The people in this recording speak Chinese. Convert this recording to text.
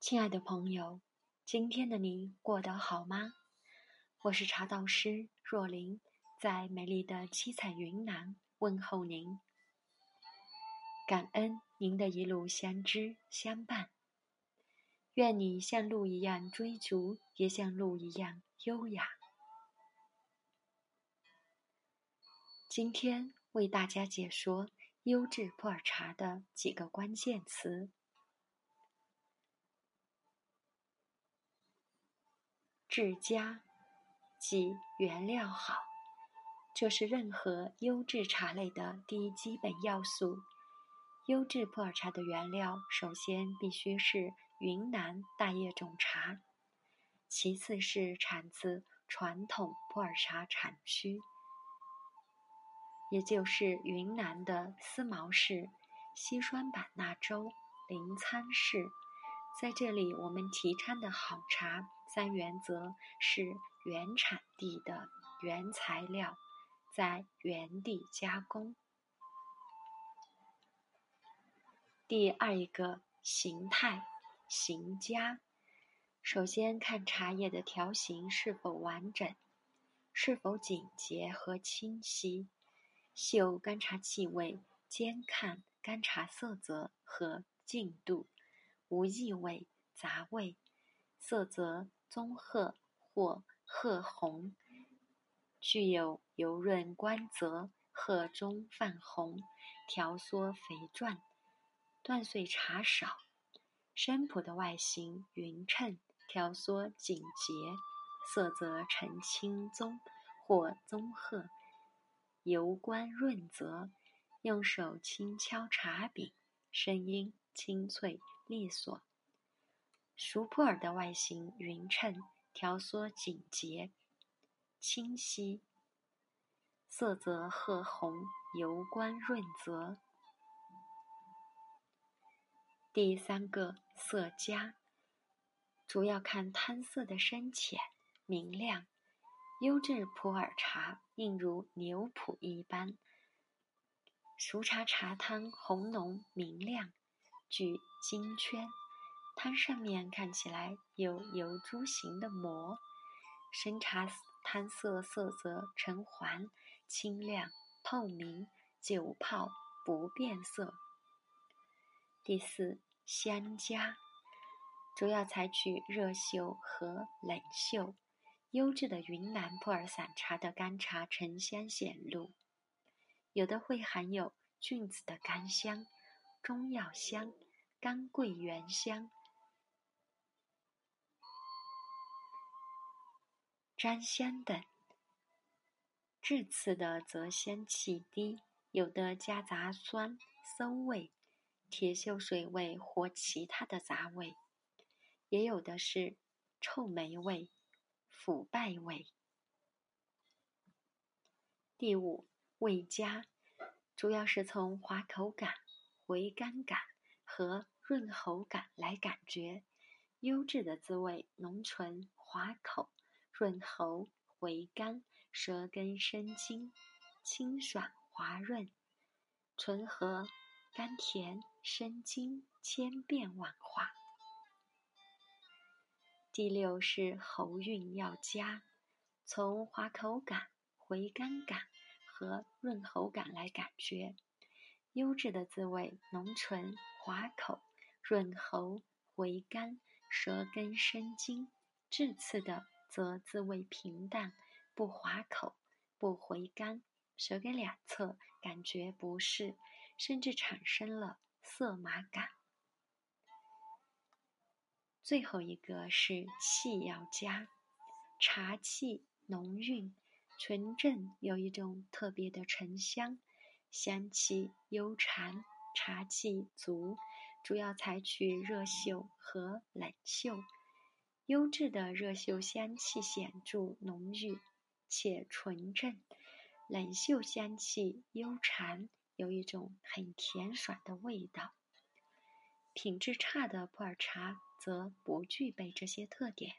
亲爱的朋友，今天的你过得好吗？我是茶道师若琳，在美丽的七彩云南问候您。感恩您的一路相知相伴，愿你像鹿一样追逐，也像鹿一样优雅。今天为大家解说优质普洱茶的几个关键词。质佳，即原料好，这是任何优质茶类的第一基本要素。优质普洱茶的原料，首先必须是云南大叶种茶，其次是产自传统普洱茶产区，也就是云南的思茅市、西双版纳州临沧市。在这里，我们提倡的好茶三原则是：原产地的原材料，在原地加工。第二一个形态，形佳。首先看茶叶的条形是否完整，是否紧洁和清晰，嗅干茶气味，兼看干茶色泽和净度。无异味、杂味，色泽棕褐或褐红，具有油润光泽、褐中泛红、条缩肥壮、断碎茶少。生普的外形匀称、条缩紧结，色泽呈青棕或棕褐，油光润泽。用手轻敲茶柄，声音清脆。利索，熟普洱的外形匀称、条索紧结、清晰，色泽褐红，油光润泽。第三个色佳，主要看汤色的深浅、明亮。优质普洱茶应如牛普一般，熟茶茶汤红浓明亮。具金圈，汤上面看起来有油珠形的膜，生茶汤色色泽呈黄，清亮透明，久泡不变色。第四，香佳，主要采取热嗅和冷嗅，优质的云南普洱散茶的干茶沉香显露，有的会含有菌子的干香。中药香、干桂圆香、粘香等；质次的则香气低，有的夹杂酸、馊味、铁锈水味或其他的杂味，也有的是臭霉味、腐败味。第五，味佳，主要是从滑口感。回甘感和润喉感来感觉，优质的滋味浓醇滑口，润喉回甘，舌根生津，清爽滑润，醇和甘甜生津，千变万化。第六是喉韵要佳，从滑口感、回甘感和润喉感来感觉。优质的滋味浓醇滑口，润喉回甘，舌根生津；质次的则滋味平淡，不滑口，不回甘，舌根两侧感觉不适，甚至产生了涩麻感。最后一个是气要佳，茶气浓韵纯正，有一种特别的沉香。香气悠长，茶气足，主要采取热嗅和冷嗅。优质的热嗅香气显著浓郁且纯正，冷嗅香气悠长，有一种很甜爽的味道。品质差的普洱茶则不具备这些特点。